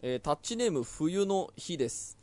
えータッチネーム冬の日です。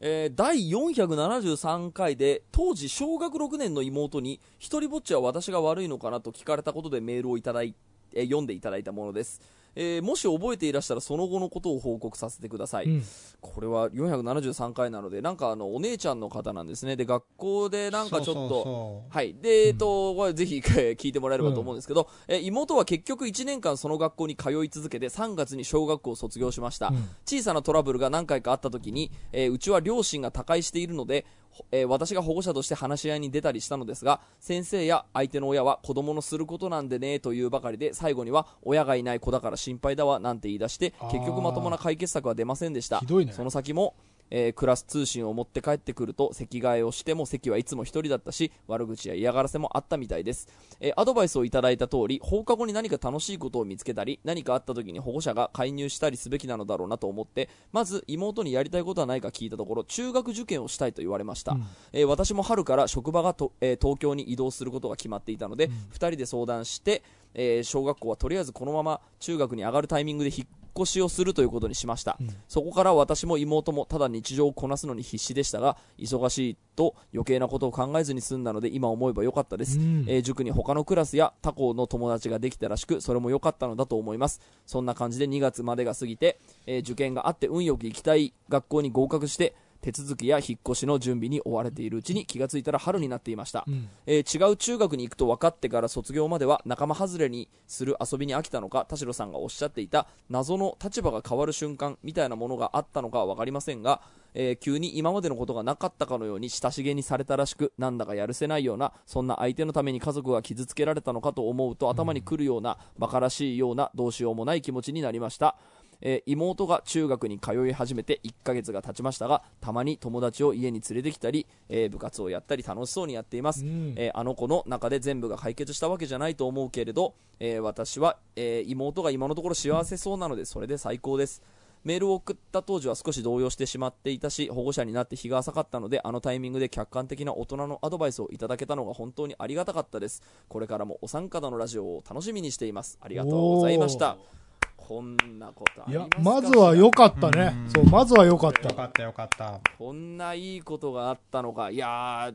えー第473回で当時小学6年の妹に一人ぼっちは私が悪いのかなと聞かれたことでメールをいただいえー読んでいただいたものです、えーもし覚えていらしたらその後のことを報告させてください、うん。これは473回なのでなんかあのお姉ちゃんの方なんですね。で学校でなんかちょっとはい。で、えっと、これぜひえー聞いてもらえればと思うんですけど、えー妹は結局1年間その学校に通い続けて3月に小学校を卒業しました。うん。小さなトラブルが何回かあった時に、えーうちは両親が他界しているので、ほえー私が保護者として話し合いに出たりしたのですが、先生や相手の親は子供のすることなんでねというばかりで、最後には親がいない子だから心配だわなんて言い出して、結局まともな解決策は出ませんでした。ひどいねその先も、えークラス通信を持って帰ってくると席替えをしても席はいつも一人だったし悪口や嫌がらせもあったみたいです、えーアドバイスをいただいた通り放課後に何か楽しいことを見つけたり何かあった時に保護者が介入したりすべきなのだろうなと思ってまず妹にやりたいことはないか聞いたところ中学受験をしたいと言われました、えー私も春から職場がと、えー東京に移動することが決まっていたので、2人で相談して、えー小学校はとりあえずこのまま中学に上がるタイミングで引っ越しをするということにしました、そこから私も妹もただ日常をこなすのに必死でしたが忙しいと余計なことを考えずに済んだので今思えばよかったです、うん。えー塾に他のクラスや他校の友達ができたらしくそれも良かったのだと思います。そんな感じで2月までが過ぎて、えー受験があって運よく行きたい学校に合格して手続きや引っ越しの準備に追われているうちに気がついたら春になっていました、うん。えー違う中学に行くと分かってから卒業までは仲間外れにする遊びに飽きたのか田代さんがおっしゃっていた謎の立場が変わる瞬間みたいなものがあったのかは分かりませんが、えー急に今までのことがなかったかのように親しげにされたらしくなんだかやるせないようなそんな相手のために家族が傷つけられたのかと思うと頭にくるような馬鹿らしいようなどうしようもない気持ちになりましたえー妹が中学に通い始めて1ヶ月が経ちましたがたまに友達を家に連れてきたり、えー部活をやったり楽しそうにやっています、うん。えーあの子の中で全部が解決したわけじゃないと思うけれど、えー私は、えー妹が今のところ幸せそうなのでそれで最高です。メールを送った当時は少し動揺してしまっていたし保護者になって日が浅かったのであのタイミングで客観的な大人のアドバイスをいただけたのが本当にありがたかったです。これからもお三方のラジオを楽しみにしています。ありがとうございましたこんなことあいやりますか？まずは良かったね。うん。そうまずは良かった。よかったよかった。こんないいことがあったのか、いやー、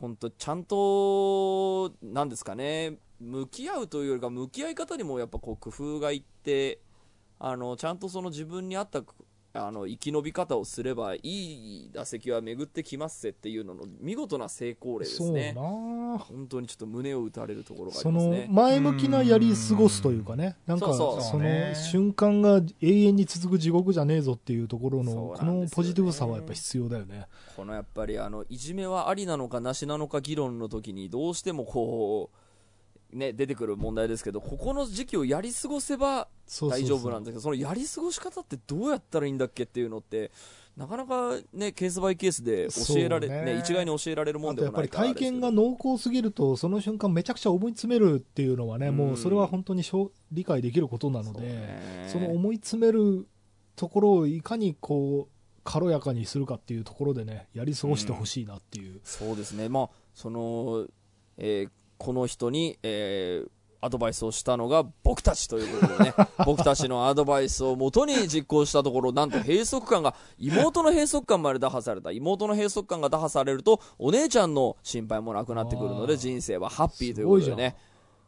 本当、ちゃんと、なんですかね、向き合うというよりか、向き合い方にもやっぱこう工夫がいって、あのちゃんとその自分に合ったあの生き延び方をすればいい打席は巡ってきますぜっていうのの見事な成功例ですね。な本当にちょっと胸を打たれるところがありそのますね。前向きなやり過ごすというかね、なんかその瞬間が永遠に続く地獄じゃねえぞっていうところのこのポジティブさはやっぱ必要だよね。このやっぱりあのいじめはありなのかなしなのか議論の時にどうしてもこう、ね、出てくる問題ですけどここの時期をやり過ごせば大丈夫なんですけどそのやり過ごし方ってどうやったらいいんだっけっていうのってなかなか、ね、ケースバイケースで教えられ、ね。ね一概に教えられるもんであとやっぱり体験が濃厚すぎるとその瞬間めちゃくちゃ思い詰めるっていうのはね、うん。もうそれは本当にしょう理解できることなのでね。その思い詰めるところをいかにこう軽やかにするかっていうところでねやり過ごしてほしいなっていう、そうですね、まあそのえーこの人に、えーアドバイスをしたのが僕たちということでね。僕たちのアドバイスをもとに実行したところなんと閉塞感が妹の閉塞感まで打破された。妹の閉塞感が打破されるとお姉ちゃんの心配もなくなってくるので人生はハッピーということでね。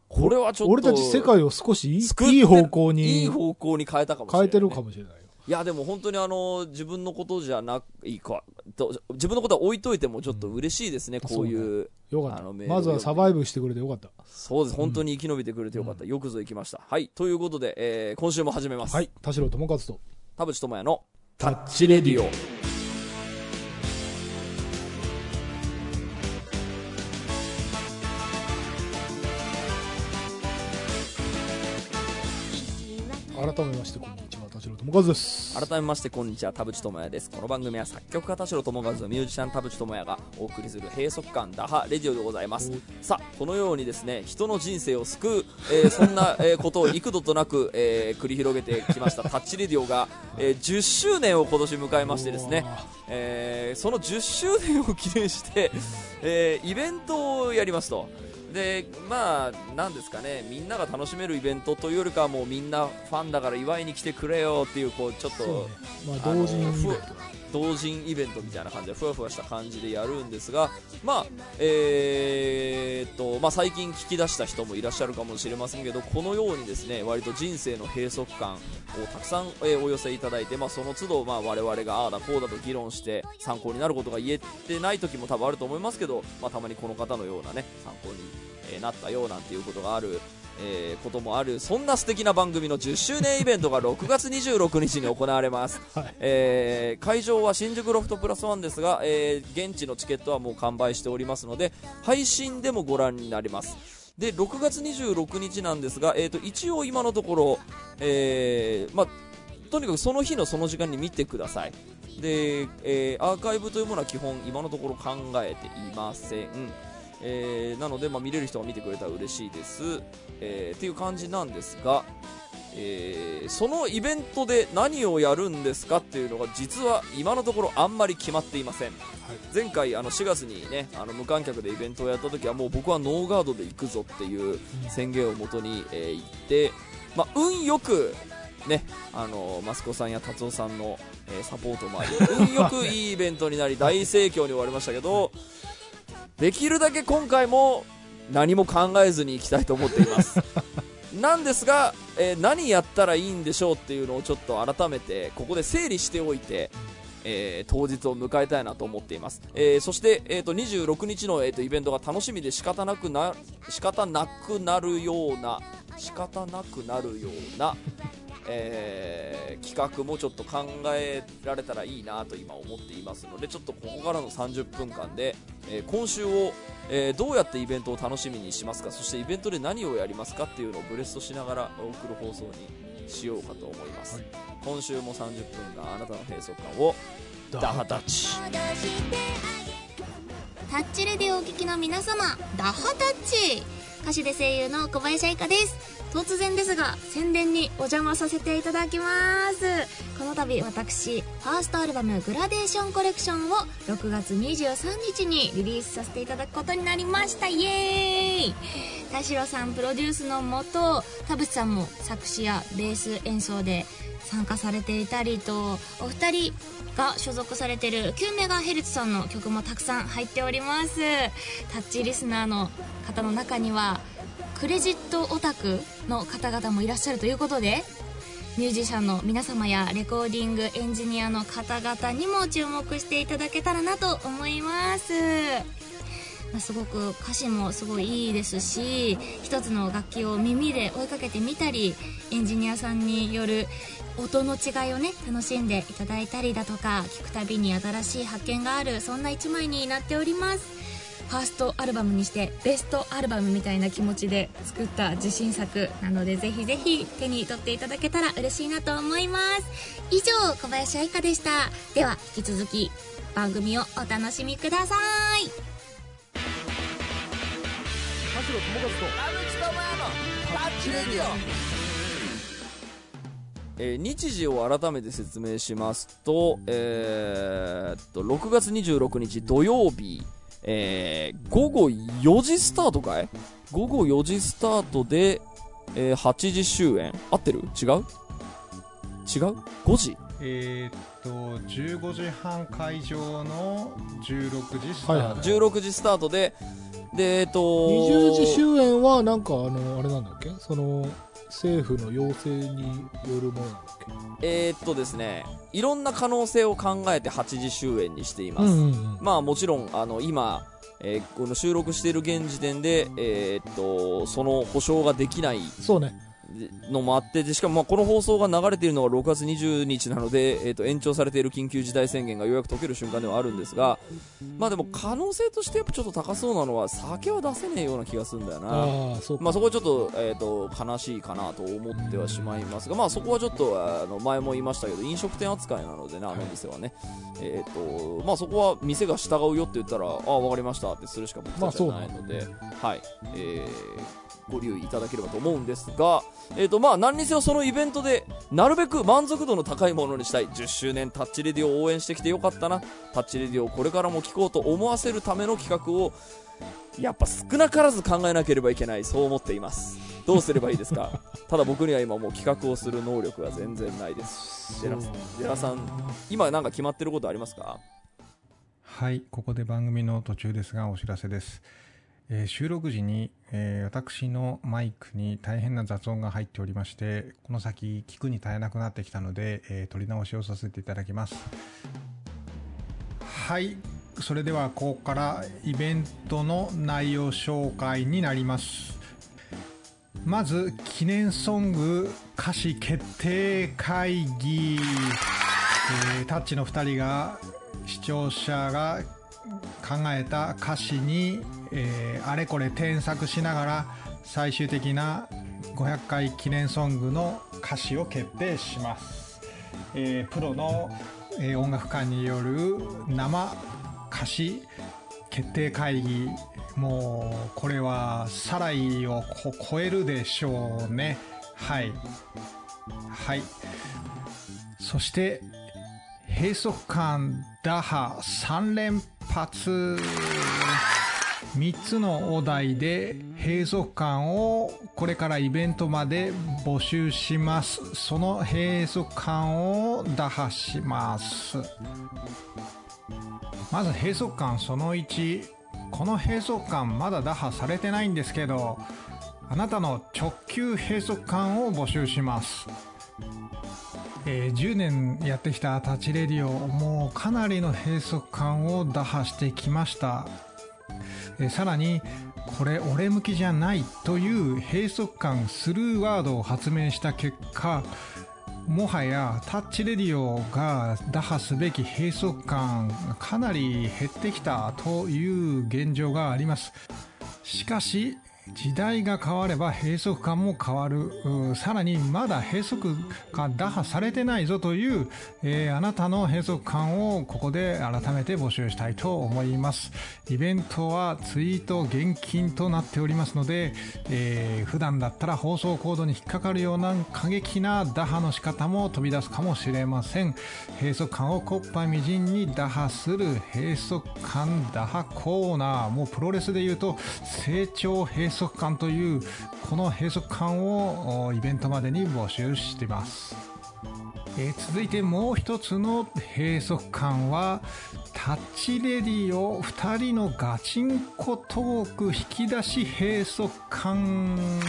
これはちょっと俺たち世界を少しいい方向にいい方向に変えたかもしれない、ね、変えてるかもしれない。よ。いやでも本当にあの自分のことじゃないかと自分のことは置いといてもちょっと嬉しいですね、こういうよかった。あのまずはサバイブしてくれてよかった。そうです。本当に生き延びてくれてよかった、よくぞ行きました。はい。ということで、えー今週も始めます、はい。田代智和と。田淵智也のタッチレディオ。改めましてこんにちは田代智和です改めましてこんにちは。田淵智也です。この番組は作曲家田代智和とミュージシャン田淵智也がお送りする閉塞感打破レディオでございます。さあこのようにですね人の人生を救う、えー そんな、えーことを幾度となく、えー繰り広げてきましたタッチレディオが、えー10周年を今年迎えましてですねえーその10周年を記念して、えーイベントをやりますとでまあなんですかねみんなが楽しめるイベントというよりかはもうみんなファンだから祝いに来てくれよっていうこうちょっとね。まあ同人イベントだ同人イベントみたいな感じでふわふわした感じでやるんですがまあえーっとまあ最近聞き出した人もいらっしゃるかもしれませんけどこのようにですね割と人生の閉塞感をたくさん、えーお寄せいただいて、まあ、その都度、まあ、我々がああだこうだと議論して参考になることが言えてない時も多分あると思いますけど、まあ、たまにこの方のようなね参考に、えーなったようなんていうことがある、えーこともあるそんな素敵な番組の10周年イベントが6月26日に行われます、はい。えー会場は新宿ロフトプラスワンですが、えー現地のチケットはもう完売しておりますので配信でもご覧になります。で6月26日なんですが、えー、と一応今のところ、えーまあ、とにかくその日のその時間に見てください。で、えーアーカイブというものは基本今のところ考えていません、えーなので、まあ、見れる人が見てくれたら嬉しいです、えーっていう感じなんですが、えーそのイベントで何をやるんですかっていうのが実は今のところあんまり決まっていません。前回あの4月にねあの無観客でイベントをやった時はもう僕はノーガードで行くぞっていう宣言をもとに、えー行って、まあ、運よくねあのマスコさんや達夫さんの、えーサポートもあり 運よくいいイベントになり大盛況に終わりましたけどできるだけ今回も何も考えずに行きたいと思っています。なんですが、えー何やったらいいんでしょうっていうのをちょっと改めてここで整理しておいて、えー当日を迎えたいなと思っています、えーそして、えー、と26日の、えー、とイベントが楽しみで仕方なくな仕方なくなるような仕方なくなるような、えー企画もちょっと考えられたらいいなと今思っていますのでちょっとここからの30分間で、えー今週を、えーどうやってイベントを楽しみにしますか？そしてイベントで何をやりますかっていうのをブレストしながら送る放送にしようかと思います、はい。今週も30分間あなたの閉塞感をダハタッチ。タッチ。レディオをお聞きの皆様ダッハタッチ歌手で声優の小林愛花です。突然ですが宣伝にお邪魔させていただきます。この度私ファーストアルバム「グラデーションコレクション」を6月23日にリリースさせていただくことになりました。イエーイ。田代さんプロデュースのもと田淵さんも作詞やベース演奏で参加されていたりとお二人が所属されてる 9MHz さんの曲もたくさん入っております。タッチリスナーの方の中にはクレジットオタクの方々もいらっしゃるということでミュージシャンの皆様やレコーディングエンジニアの方々にも注目していただけたらなと思います。すごく歌詞もすごいいいですし一つの楽器を耳で追いかけてみたりエンジニアさんによる音の違いをね楽しんでいただいたりだとか聞くたびに新しい発見があるそんな一枚になっております。ファーストアルバムにしてベストアルバムみたいな気持ちで作った自信作なのでぜひぜひ手に取っていただけたら嬉しいなと思います。以上小林愛花でした。では引き続き番組をお楽しみください。田代友和と。タッチレディえー日時を改めて説明しますと,、えーっと6月26日土曜日、えー午後4時スタートかい？午後4時スタートで、えー8時終演。合ってる？違う？違う ?5 時？えーっと15時半会場の16時スタはいはい。ート、16時スタートででえーっと20時終演はなんかあのあれなんだっけ？その政府の要請によるものなんだっえーっとですねいろんな可能性を考えて8時終演にしていけます、うんうんうん。まあもちろんあの今、えーこの収録している現時点で、えーっとその保証ができないそうねのもあってでしかもまあこの放送が流れているのが6月20日なので、えーっと延長されている緊急事態宣言がようやく解ける瞬間ではあるんですがまあでも可能性としてやっぱちょっと高そうなのは酒は出せねえような気がするんだよな。ああそまあ、そこはちょっと,、えー、と悲しいかなと思ってはしまいますが、まあ、そこはちょっとあの前も言いましたけど飲食店扱いなのでね、あの店はね、えーとまあ、そこは店が従うよって言ったら、ああ、分かりましたってするしか僕たちはないので、はい。えーご留意いただければと思うんですが、えーとまあ、何にせよそのイベントでなるべく満足度の高いものにしたい。10周年タッチレディを応援してきてよかったな。タッチレディをこれからも聞こうと思わせるための企画をやっぱ少なからず考えなければいけない。そう思っています。どうすればいいですか？ただ僕には今もう企画をする能力が全然ないです。ジェラさんジェラさん今なんか決まってることありますか？はい、ここで番組の途中ですがお知らせです。えー収録時に、えー私のマイクに大変な雑音が入っておりまして、この先聞くに耐えなくなってきたので、えー撮り直しをさせていただきます。はい、それではここからイベントの内容紹介になります。まず記念ソング歌詞決定会議、えータッチの2人が視聴者が考えた歌詞に、えーあれこれ添削しながら最終的な500回記念ソングの歌詞を決定します、えープロの、えー音楽家による生歌詞決定会議。もうこれはサライを超えるでしょうね。はい。はい。そして閉塞感打破3連発。3つのお題で閉塞感をこれからイベントまで募集します。その閉塞感を打破します。まず閉塞感その1この閉塞感まだ打破されてないんですけどあなたの直球閉塞感を募集します。えー10年やってきたタッチレディオもうかなりの閉塞感を打破してきました、えさらにこれ俺向きじゃないという閉塞感スルーワードを発明した結果もはやタッチレディオが打破すべき閉塞感かなり減ってきたという現状があります。しかし時代が変われば閉塞感も変わる。さらにまだ閉塞が打破されてないぞという、えーあなたの閉塞感をここで改めて募集したいと思います。イベントはツイート現金となっておりますので、えー普段だったら放送コードに引っかかるような過激な打破の仕方も飛び出すかもしれません。閉塞感をコッパみじんに打破する閉塞感打破コーナー。もうプロレスで言うと成長閉塞感というこの閉塞感をイベントまでに募集しています。えー続いてもう一つの閉塞感はタッチレディを2人のガチンコトーク引き出し閉塞感。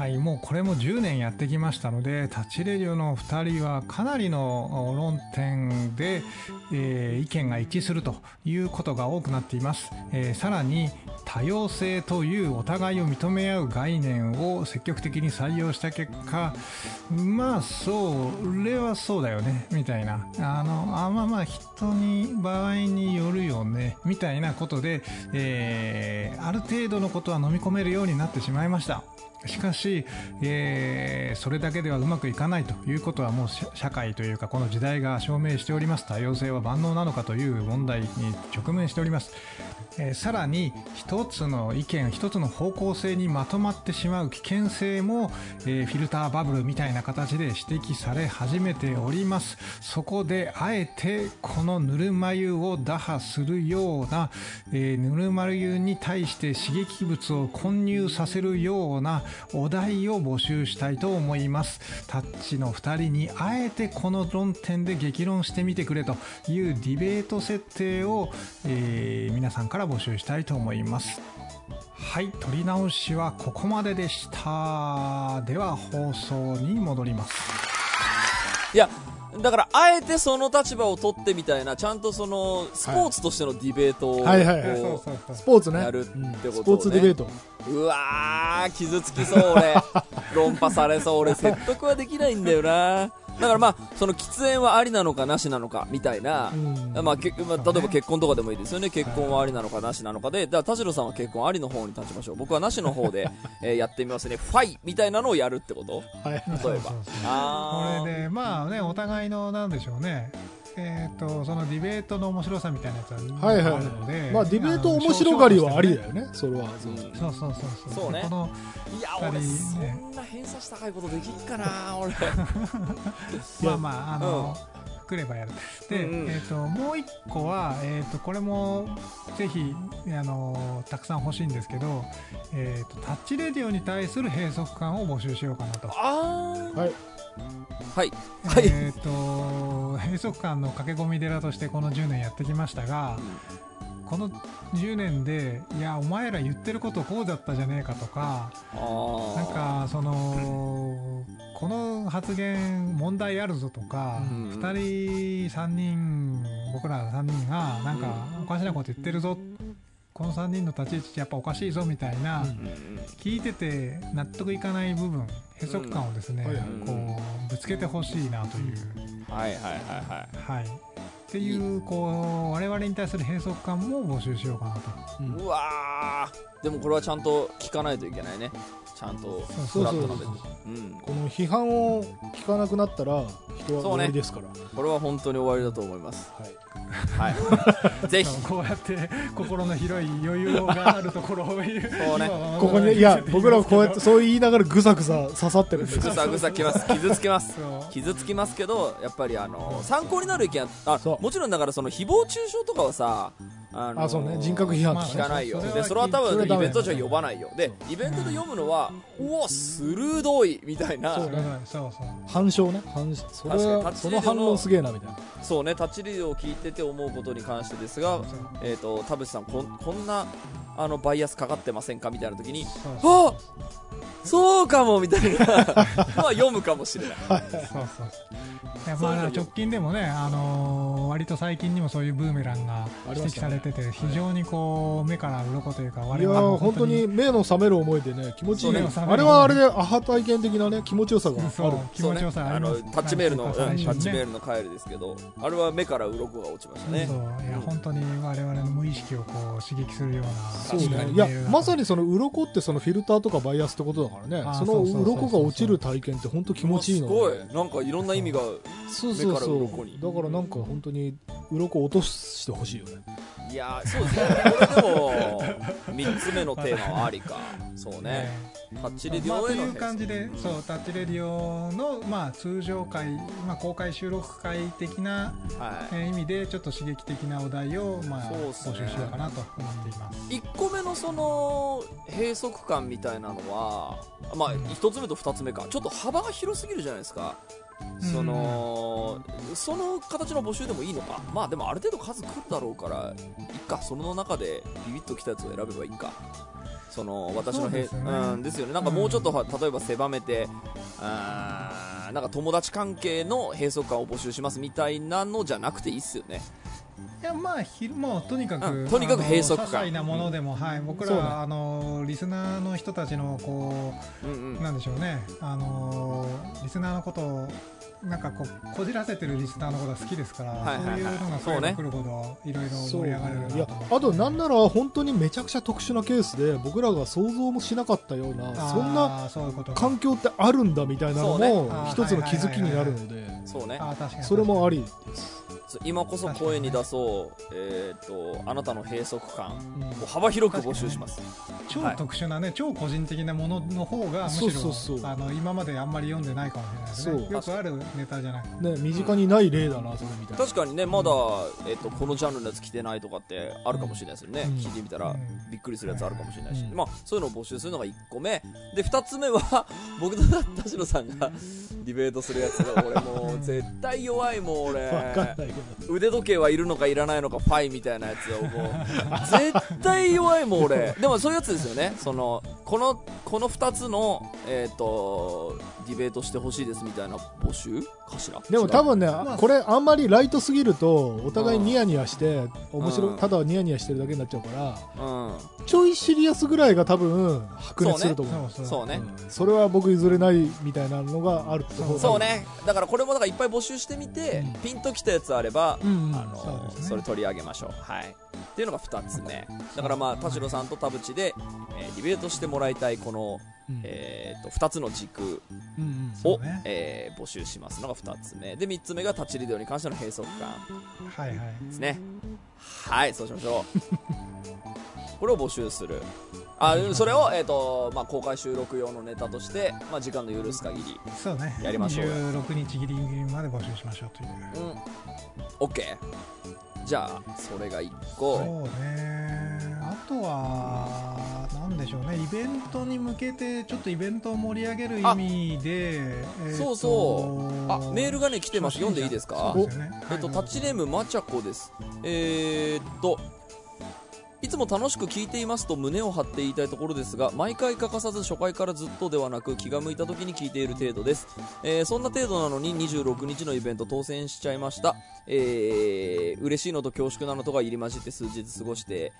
はい、もうこれも10年やってきましたので、タッチレディオの2人はかなりの論点で、えー意見が一致するということが多くなっています。えーさらに、多様性というお互いを認め合う概念を積極的に採用した結果、まあ、それはそうだよね、みたいな。あの、あまあまあ、人に、場合によるよね、みたいなことで、えーある程度のことは飲み込めるようになってしまいました。しかし、えーそれだけではうまくいかないということはもう社会というかこの時代が証明しております。多様性は万能なのかという問題に直面しております、えーさらに一つの意見一つの方向性にまとまってしまう危険性も、えーフィルターバブルみたいな形で指摘され始めております。そこであえてこのぬるま湯を打破するような、えーぬるま湯に対して刺激物を混入させるようなお題を募集したいと思います。タッチの2人にあえてこの論点で激論してみてくれというディベート設定を、えー皆さんから募集したいと思います。はい取り直しはここまででした。では放送に戻ります。いやだからあえてその立場を取ってみたいなちゃんとそのスポーツとしてのディベートをはい。はい。はい。こスポーツね。やるってことをね。うん。スポーツディベート。ううわー傷つきそう俺。論破されそう。俺説得はできないんだよなだからまあその喫煙はありなのかなしなのかみたいな、うん。まあけまあ、例えば結婚とかでもいいですよね、結婚はありなのかなしなのかで、だ田代さんは結婚ありの方に立ちましょう、僕はなしの方で、えーやってみますね、ファイみたいなのをやるってこと？はい。例えば。これでまあねお互いのなんでしょうねえっ、とそのディベートの面白さみたいなやつははいはい。あるので、まあ、ディベート面白がりはありだよね、それは。うんそうそうそうそう。そうね。このいや、二俺、そんな偏差値高いことできっかな、俺。まあまああの、来ればやる。で、うんうん。えー、ともう一個は、えー、とこれもぜひ、あのたくさん欲しいんですけど、えー、とタッチレディオに対する閉塞感を募集しようかなと。あはい。ーはい。はい。えっ、と閉塞感の駆け込み寺としてこの10年やってきましたがこの10年でいやお前ら言ってることこうだったじゃねえかとかなんかそのこの発言問題あるぞとか、うん2人3人僕ら3人がなんかおかしなこと言ってるぞ、この3人の立ち位置やっぱおかしいぞみたいな、聞いてて納得いかない部分閉塞感をですね、こうぶつけてほしいなという、はいはいはいはい。はい、っていうこう我々に対する閉塞感も募集しようかなと。うんうわー。でもこれはちゃんと聞かないといけないねちゃんとそうフラットなそうそう目で。うん。この批判を聞かなくなったら人は終わりですから、これは本当に終わりだと思います。はい、はい。ぜひ。こうやって心の広い余裕があるところを言う。そうね。ここにいや僕らはこうやってそう言いながらぐさぐさ刺さってるんですぐさぐさきます。傷つきます。傷つきますけどやっぱりあの参考になる意見はあそう。もちろんだからその誹謗中傷とかはさあのあそうね。人格批判聞かないよ。それはでそれは多分イベントじゃ呼ばないよ。でイベントで読むのはうわ鋭いみたいな。そうねそうそう。反証ね。反証それ確かにその反論すげえなみたいな。そうねタッチリディオを聞いてて思うことに関してですがえっと田淵さんこんこんなあのバイアスかかってませんか？みたいな時にそうそうあそうかもみたいな。のは読むかもしれない。そうそう。そう直近でもね、あのー割と最近にもそういうブーメランが指摘されてて、非常にこう目から鱗というか我いや々もー本当に目の覚める思いでね気持ちいい、ねあれはあれでアハ体験的なね気持ちよさがある。タッチメールの、うんタッチメールの帰りですけどあれは目から鱗が落ちましたね。そういや本当に我々の無意識をこう刺激するようなそう確かにねいやまさににその鱗ってそのフィルターとかバイアスってことだからね。その鱗が落ちる体験って本当気持ちいいの。すごい。なんかいろんな意味がそうそう目からそう鱗に。だからなんか本当に鱗落としてほしいよね。いやそうですね。これでも3つ目のテーマはありか。そうね。タッチレディまあ、オへのという感じで、うん。そうタッチレディオの、まあ、通常回、まあ、公開収録会的な、はい。えー意味でちょっと刺激的なお題を、まあね募集しようかなと思っています。1個目のその閉塞感みたいなのはまあ1つ目と2つ目か。ちょっと幅が広すぎるじゃないですかそのその形の募集でもいいのか？まあでもある程度数来るだろうからいっか。その中でビビッときたやつを選べばいいか。その私のへそうですよね。うんですよね。なんかもうちょっとは例えば狭めてあーなんか友達関係の閉塞感を募集しますみたいなのじゃなくていいっすよねいやまあ昼もうとにかく、うんとにかく閉塞感。些細なものでも、はい。僕らは、あのリスナーの人たちのこうんううん。なんでしょうね。あのリスナーのことをなんかこうこじらせてるリスナーのことが好きですから、はいはいはい。そういうのが増えてくるほどいろいろそう盛り上がれるいやなと。思ってあとなんなら本当にめちゃくちゃ特殊なケースで僕らが想像もしなかったようなそんな環境ってあるんだみたいなのも一つの気づきになるので。それもありです、今こそ声に出そう、えー、とあなたの閉塞感。うん。を幅広く募集します、超特殊なね、超個人的なものの方がむしろそうそう。そうあの今まであんまり読んでないかもしれないですね。そう。よくあるネタじゃないね、身近にない例だなそれみたいな。確かにねまだ、えー、とこのジャンルのやつ来てないとかってあるかもしれないですよね、うん。聞いてみたら、うん。びっくりするやつあるかもしれないし、うん。まあ、そういうのを募集するのが1個目。で2つ目は 僕と田代さんが ディベートするやつが俺もう絶対弱いもん俺。わかんないけど腕時計はいるのかいらないのかファイみたいなやつをもう。絶対弱いもん俺。でもそういうやつですよね。そのこのこの2つの、えー、とディベートしてほしいですみたいな募集？かしら？でも多分ね、まあこれあんまりライトすぎるとお互いニヤニヤして面白うん。いただニヤニヤしてるだけになっちゃうからうん。ちょいシリアスぐらいが多分白熱すると思う。そうそうね、うんそれは僕譲れないみたいなのがあると思そうね。だからこれもだからいっぱい募集してみて、うん。ピンときたやつあれば、うんうん。あのね。それ取り上げましょう。はい。っていうのが2つ目。だからまあ田代さんと田淵で、えーディベートしてもらいたいこの、うん。えー、と2つの軸うんうんね。えー募集しますのが2つ目。で3つ目がタッチリデオに関しての閉塞感。はいはい。ですね。はいそうしましょう。これを募集するあそれを、えーとまあ、公開収録用のネタとして、まあ、時間の許す限りそうね。やりましょうよ。26日ギリギリまで募集しましょうという。うん。OK じゃあそれが1個。そうね。あとはなんでしょうね。イベントに向けてちょっとイベントを盛り上げる意味で、えーとそうそう。あメールがね来てます。読んでいいですか？ね。えっと、はいタッチネームまちゃこです。えー、っと、いつも楽しく聞いていますと胸を張って言いたいところですが、毎回欠かさず初回からずっとではなく気が向いた時に聞いている程度です。えーそんな程度なのに26日のイベント当選しちゃいました。えー、嬉しいのと恐縮なのとが入り混じって数日過ごして、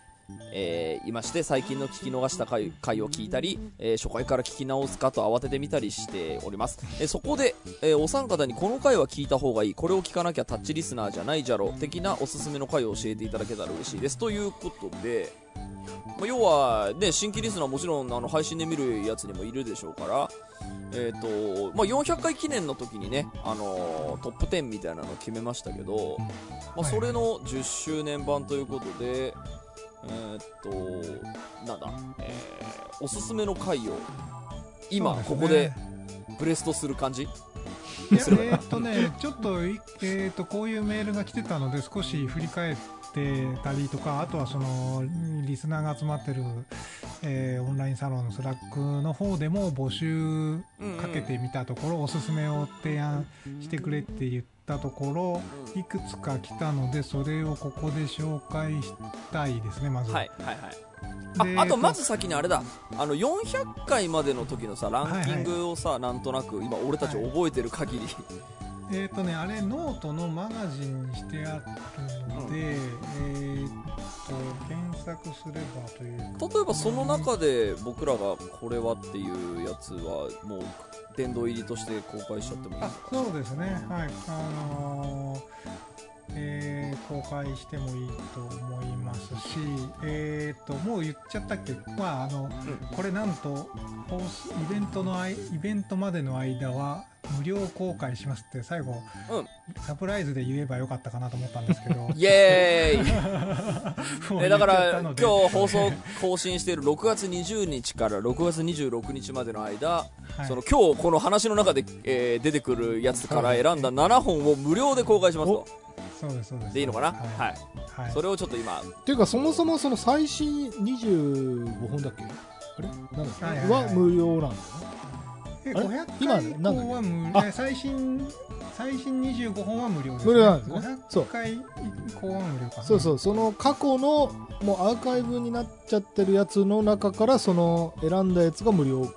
えーいまして最近の聞き逃した回回を聞いたり、えー初回から聞き直すかと慌ててみたりしております、えーそこで、えお三方にこの回は聞いた方がいい。これを聞かなきゃタッチリスナーじゃないじゃろ的なおすすめの回を教えていただけたら嬉しいです。ということで、まあ要は、ね、新規リスナーもちろんあの配信で見るやつにもいるでしょうから、えーとまあ、400回記念の時にね、あのートップ10みたいなのを決めましたけど、まあ、それの10周年版ということで、えーっと、なんだ、えーおすすめの回を今、ここでブレストする感じ？いやえーっとね、ちょっとい、えーっとこういうメールが来てたので少し振り返ってたりとかあとはそのリスナーが集まってる、えーオンラインサロンの Slack の方でも募集かけてみたところ、おすすめを提案してくれって言ったところいくつか来たのでそれをここで紹介したいですねまず。は。いはいはい。でああとまず先にあれだ。あの400回までの時のさランキングをさ、なんとなく今俺たち覚えてる限り、えっ、とね、あれ、ノートのマガジンにしてあるので、えっ、と、検索すればという。か。例えばその中で僕らがこれはっていうやつはもう殿堂入りとして公開しちゃってもいいのあかそうですね、はい。あのーえー公開してもいいと思いますし、えっ、と、もう言っちゃったっけ？まあ、あの、これなんと、イベントのあい、イベントまでの間は、無料公開しますって最後、うん。サプライズで言えばよかったかなと思ったんですけど。イエーイ。だから今日放送更新している6月20日から6月26日までの間、はい。その今日この話の中で、えー出てくるやつから選んだ7本を無料で公開しますと。そうですそうです。でいいのかな？ははい、い、はい。それをちょっと今。っていうかそもそもその最新25本だっけ？あれ？なんだっけ、は無料なんだよねえあれ？500今回以降は無あ。え最新最新25本は無料です、無料なんですねそう。500回以降は無料かな。そうそう。その過去のもうアーカイブになっちゃってるやつの中からその選んだやつが無料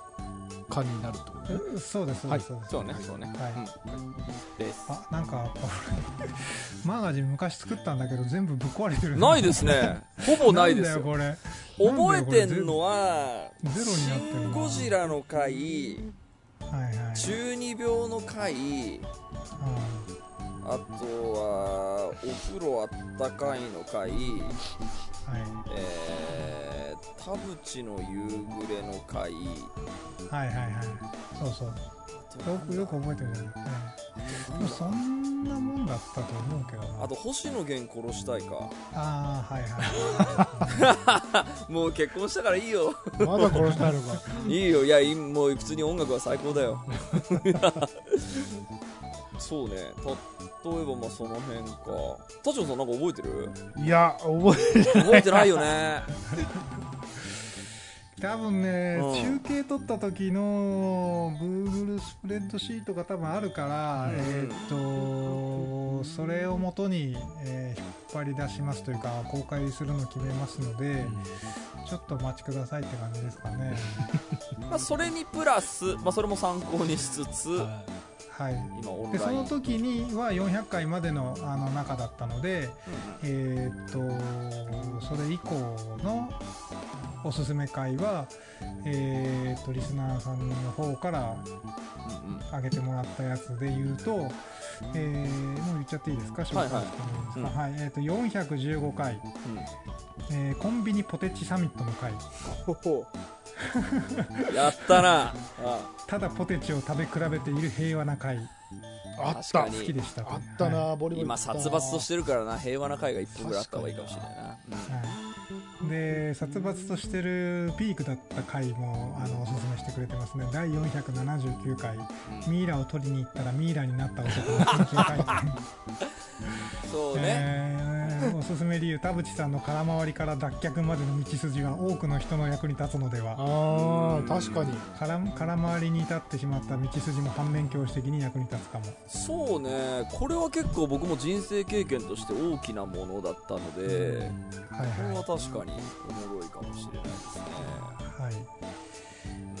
化になるとそうですそうですそうです。そうねそうね、はい。うん。です。あなんかこれ マガジン昔作ったんだけど全部ぶっ壊れてる。ないですね。ほぼないですよ。んだよこれ。覚えてんのは「ゼロになってるな。シン・ゴジラ」の回中二病の回。あとはお風呂あったかいの回。うんはい。えー、田淵の夕暮れの回。はいはいはい。そうそうよくよく覚えてるじゃない、ええでもそんなもんだったと思うけどな。あと星野源殺したいか。ああはいはい。もう結婚したからいいよ。まだ殺したいのか。いいよ。いやいいもう普通に音楽は最高だよ。そうね。例えばまあその辺か。田代さんなんか覚えてる？いや覚え覚えてないよね多分ね、うん。中継取った時の Google スプレッドシートが多分あるから、うん。えーっとそれをもとに、えー引っ張り出しますというか公開するのを決めますので、ちょっとお待ちくださいって感じですかね。まあそれにプラス、まあ、それも参考にしつつはい。でその時には400回までのあの中だったのでえーっとそれ以降のおすすめ回はえーっとリスナーさんの方からうんうんうん上げてもらったやつで言うと、えーもう言っちゃっていいですか？紹介してもいいですか、はい。えー、と415回、えーコンビニポテチサミットの回。うん やったな。あ。ただポテチを食べ比べている平和な回。あった。好きでしたあったな、はい。ボリボリ今殺伐としてるからな。平和な会が一本ぐらいあった方がいいかもしれないな、はいでで殺伐としてるピークだった回もあのおすすめしてくれてますね。第479回。ミイラを取りに行ったらミイラになった男の緊急会見そうね、えーおすすめ理由田淵さんの空回りから脱却までの道筋は多くの人の役に立つのでは。ああ確かに。空空回りに至ってしまった道筋も反面教師的に役に立つかも。そうね。これは結構僕も人生経験として大きなものだったので、はいこれはは確かにおもろいかもしれないですね。いはい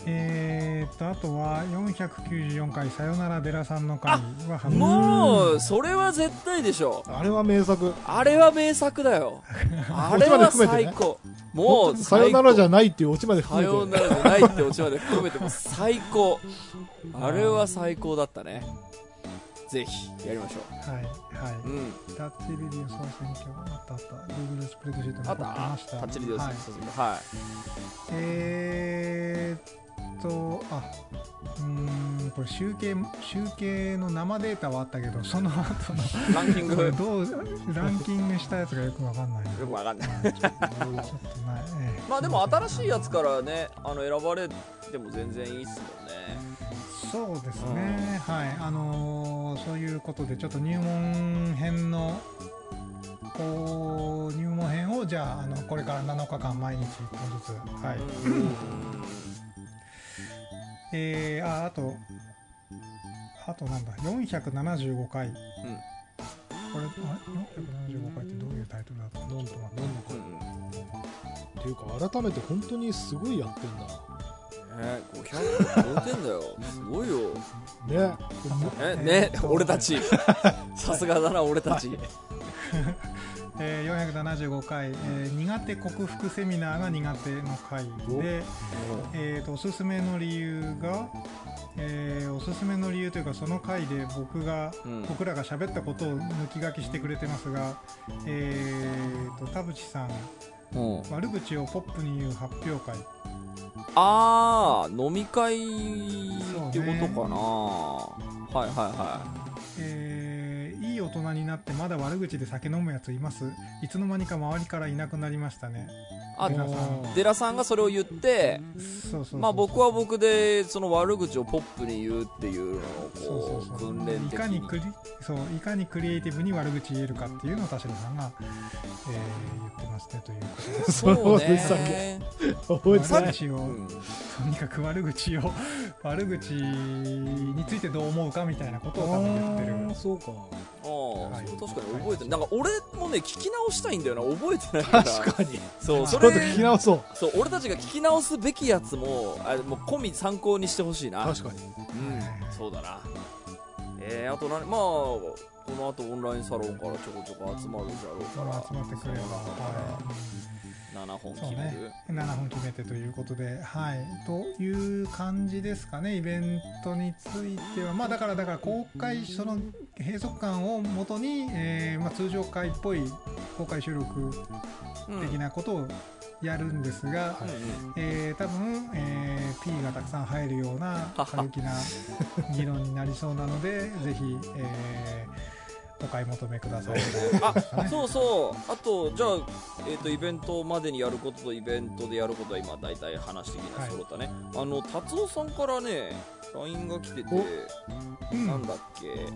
えー、っとあとは494回「さよなら寺さんの会」は反もうそれは絶対でしょ。あれは名作。あれは名作だよ。あれは最高。もうさよならじゃんないっていうオチまでさ含めて。よならじゃないってオチまで含めても最高。あれは最高だったね。ぜひやりましょはいはううん。いタッチリディオ総選挙あったあった。Google スプレッドシートにあった。た。タッチリデオスはい。はい。えーっとあうーんこれ集計集計の生データはあったけどその後のランキング どうランキングしたやつがよくわかんないな。くわかんない まあでも新しいやつからねあの選ばれても全然いいっすもんね。そうですね、はい。あのーそういうことでちょっと入門編のこう入門編をじゃああのこれから7日間毎日1本ずつはい、うんえー、ああとあとなんだ475回、これあ475回ってどういうタイトルだったのなんだちょっと待ってうん。っていうか改めて本当にすごいやってんだね500超えてんだよ。すごいよ。ね。ええねーっと俺たち。さすがだな俺たち えー、475回、えー苦手克服セミナーが苦手の回で、えー、とおすすめの理由が、えーおすすめの理由というかその回で僕が、うん。僕らが喋ったことを抜き書きしてくれてますが、えー、と田淵さんうん。悪口をポップに言う発表会。あー飲み会ってことかな、はいはいはえーいい大人になってまだ悪口で酒飲むやついます。いつの間にか周りからいなくなりましたね。あ寺さん。デラさんがそれを言ってまあ僕は僕でその悪口をポップに言うっていうのをそうこそううそう。訓練い的に。かにクリそういかにクリエイティブに悪口言えるかっていうのを田代さんが、えー言ってますねということで。すそうね、覚えてない悪口を、うん。とにかく悪口を悪口についてどう思うかみたいなことを多分言ってる。あーそうか。ああ、はい。それ確かに覚えてなんか俺もね聞き直したいんだよな。覚えてないから確かに。そうそれと聞き直そう。そう俺たちが聞き直すべきやつもあれもう込み参考にしてほしいな。確かに。うんそうだな。えー、あと何まあこの後オンラインサロンからちょこちょこ集まるじゃろうそから。の集まってくれば、は7本決める、ね。7本決めてということではい。という感じですかねイベントについては。まあだからだから公開その閉塞感をもとに、えーまあ、通常会っぽい公開収録うん的なことをやるんですが、えー多分、えー P がたくさん入るような過激な議論になりそうなのでぜひ、えーお買い求めください。あねそうそう。あとじゃあ、えー、とイベントまでにやることとイベントでやることは今大体話的には揃ったね、あの達夫さんからね LINE が来ててうん。なんだっけ。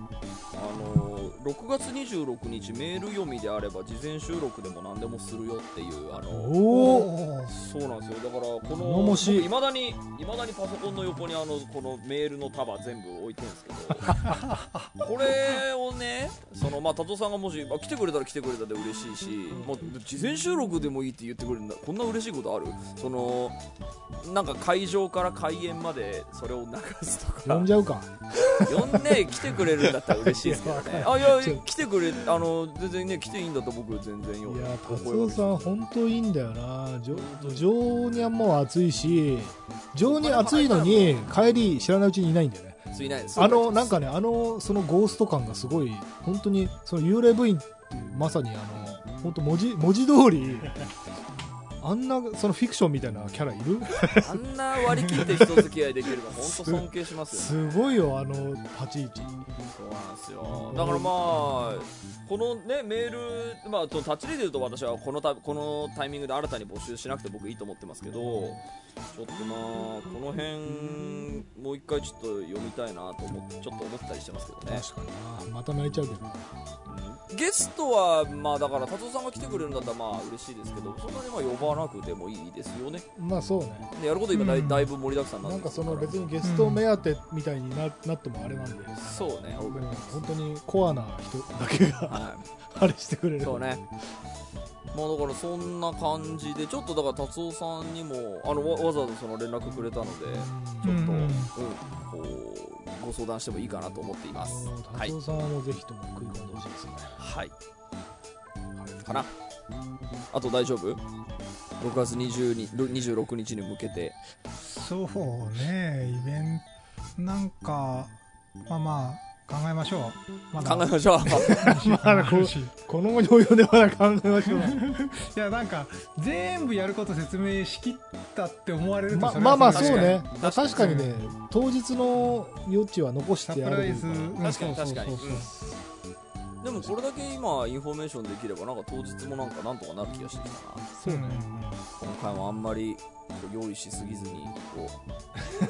あの6月26日メール読みであれば事前収録でも何でもするよっていうあのそうなんですよ。だからこ頼のい。まだにいまだにパソコンの横にあのこのメールの束全部置いてるんですけど。これをねそのまあ達夫さんがもし、まあ、来てくれたら来てくれたで嬉しいし、まあ、事前収録でもいいって言ってくれるんだこんな嬉しいことある？そのなんか会場から開演までそれを流すとか。呼んじゃうか。呼んで来てくれるんだったら嬉しいですけどね。あいや来てくれあの全然ね来ていいんだったら僕全然よ。いやお達夫さん本当いいんだよな。情にゃんも暑いし情に暑いのに帰り知らないうちにいないんだよねついないですあのなんかねあのそのゴースト感がすごい本当にその幽霊部員まさにあの本当文字文字通りあんなそのフィクションみたいなキャラいる？あんな割り切って人付き合いできるの本当尊敬しますよね。すごいよあの立ち位置。そうなんですよ。だからまあこのねメールまあそのタッチレディーと私はこのたこのタイミングで新たに募集しなくて僕いいと思ってますけどちょっとまあこの辺もう一回ちょっと読みたいなと思ってちょっと思ったりしてますけどね。確かにな。また泣いちゃうけど。ゲストはまあだから達夫さんが来てくれるんだったらまあ嬉しいですけどそんなにまあ呼ばなくてもいいですよね。まあそうね。でやること今だい,、うん。だいぶ盛りだくさんなんかその別にゲスト目当てみたいにな,、なってもあれなんで。そうね本当にコアな人だけがはあれしてくれる。いそうね。まあだからそんな感じでちょっとだから達夫さんにもあのわわざわざその連絡くれたのでちょっと、うんうん。こうご相談してもいいかなと思っています。はい。達夫さんはもうぜひとも食い込んでほしい。ですね、はい。かな。あと大丈夫？6月20に26日に向けて。そうねイベントなんかまあまあ考えましょう。まだ。考えましょう。まだこうこの後に及んでまだ考えましょう。いやなんか全部やること説明しきったって思われるとままあまあそうね。確かに。確かにね。当日の余地は残してやるサプライズ。うん確かに確かに。そうでもこれだけ今インフォメーションできればなんか当日もなんかなんとかなる気がしてきたな。そうね。今回もあんまりこう用意しすぎずにこ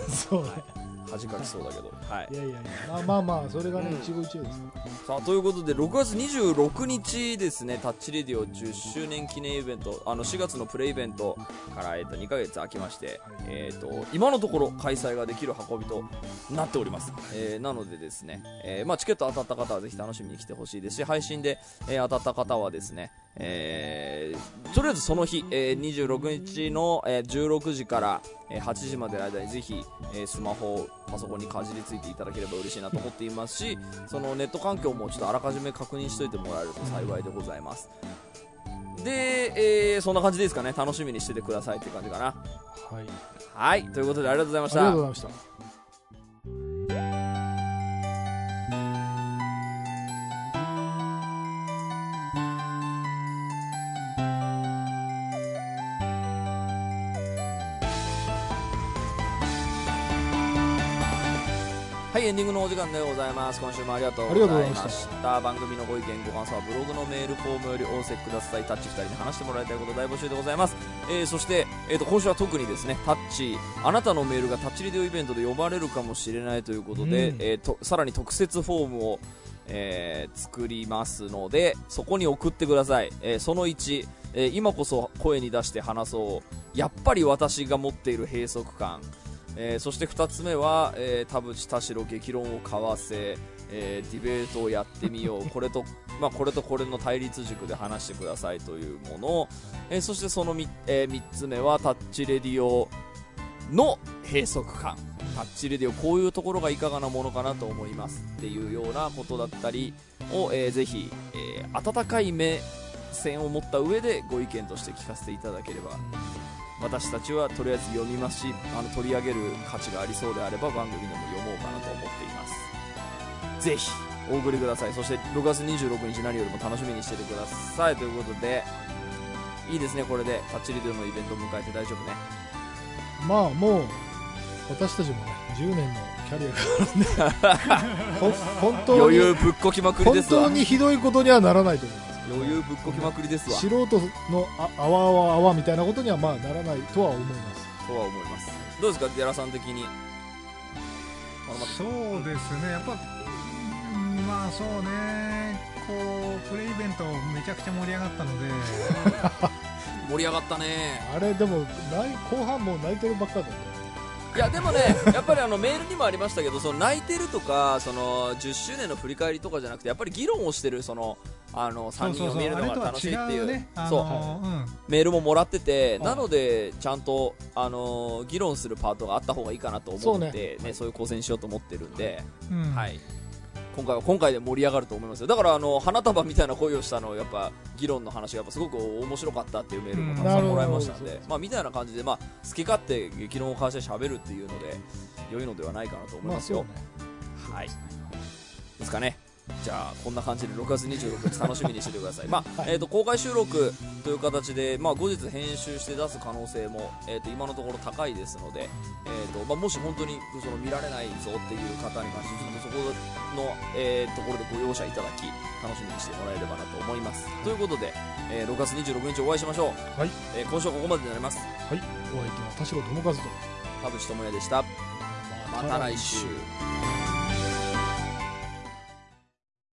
そうね。う恥かきそうだけど。はい。いやいやいやまあまあまあそれがねうん一期一会です。からさあということで6月26日ですね。タッチラジオ10周年記念イベントあの4月のプレイベントから、えっと2ヶ月空きまして、えっと今のところ開催ができる運びとなっております、えーなのでですね、えーまあ、チケット当たった方はぜひ楽しみに来てほしいですし配信で、えー当たった方はですね、えーとりあえずその日、えー26日の、えー16時から、えー8時までの間にぜひ、えースマホパソコンにかじりついていただければ嬉しいなと思っていますしそのネット環境もちょっとあらかじめ確認しておいてもらえると幸いでございます。で、えーそんな感じですかね。楽しみにしててくださいっていう感じかな。はい。はい。ということでありがとうございましありがたとうございましたディングのお時間でございます。今週もありがとうございました。番組のご意見ご感想はブログのメールフォームよりお寄せくださいタッチ2人に話してもらいたいこと大募集でございます、えーそして、えー、と今週は特にですねタッチあなたのメールがタッチリデオイベントで呼ばれるかもしれないということで、うん。えーとさらに特設フォームをえー作りますのでそこに送ってください、えーその1、えー今こそ声に出して話そう。やっぱり私が持っている閉塞感えーそして2つ目は、えー田淵田代激論を交わせ、えーディベートをやってみよう。これと,、まあ、これとこれの対立軸で話してくださいというもの、えーそしてその 3,、え3つ目はタッチレディオの閉塞感。タッチレディオこういうところがいかがなものかなと思いますっていうようなことだったりを、えーぜひ、えー温かい目線を持った上でご意見として聞かせていただければ私たちはとりあえず読みますしあの取り上げる価値がありそうであれば番組でも読もうかなと思っています。ぜひお送りください。そして6月26日何よりも楽しみにしててください。ということでいいですね。これでタッチリデオのイベントを迎えて大丈夫ね。まあもう私たちもね10年のキャリアがあるんで ほ本当余に裕ぶっこきまくり本ですわ。当にひどいことにはならないと思います余裕ぶっこきまくりですわ。素人のああわあわあわみたいなことにはまあならないとは思います。とは思います。どうですかデラさん的に？そうですね。やっぱうんまあそうね。こうプレイイベントめちゃくちゃ盛り上がったので。た 盛り上がったね。あれでもない後半もう泣いてるばっかだったいやでもね やっぱりあのメールにもありましたけどその泣いてるとかその10周年の振り返りとかじゃなくてやっぱり議論をしてるそのあの3人を見るのが楽しいっていう。メールももらってて、はいなのでちゃんと、あのー議論するパートがあった方がいいかなと思ってね。ねそういう構成にしようと思ってるんで、うん。はい、今回は今回で盛り上がると思いますよ。だからあの花束みたいな声をしたのやっぱ議論の話がやっぱすごく面白かったっていうメールもたくさんもらいましたんで、うん。まあ、みたいな感じで、まあ、好き勝手議論を交わして喋るっていうので良いのではないかなと思いますよ、まあね。はい。ですかねじじゃあこんな感じで6月26日楽しみにしててください、まあはいえー、と公開収録という形で、まあ、後日編集して出す可能性も、えー、と今のところ高いですので、えーとまあ、もし本当にその見られないぞっていう方に関してちょっとそこの、えーところでご容赦いただき楽しみにしてもらえればなと思います。ということで、えー6月26日お会いしましょう、はい。えー今週はここまでになります。はい。お相手は田代智和と。田淵智也でした。また来週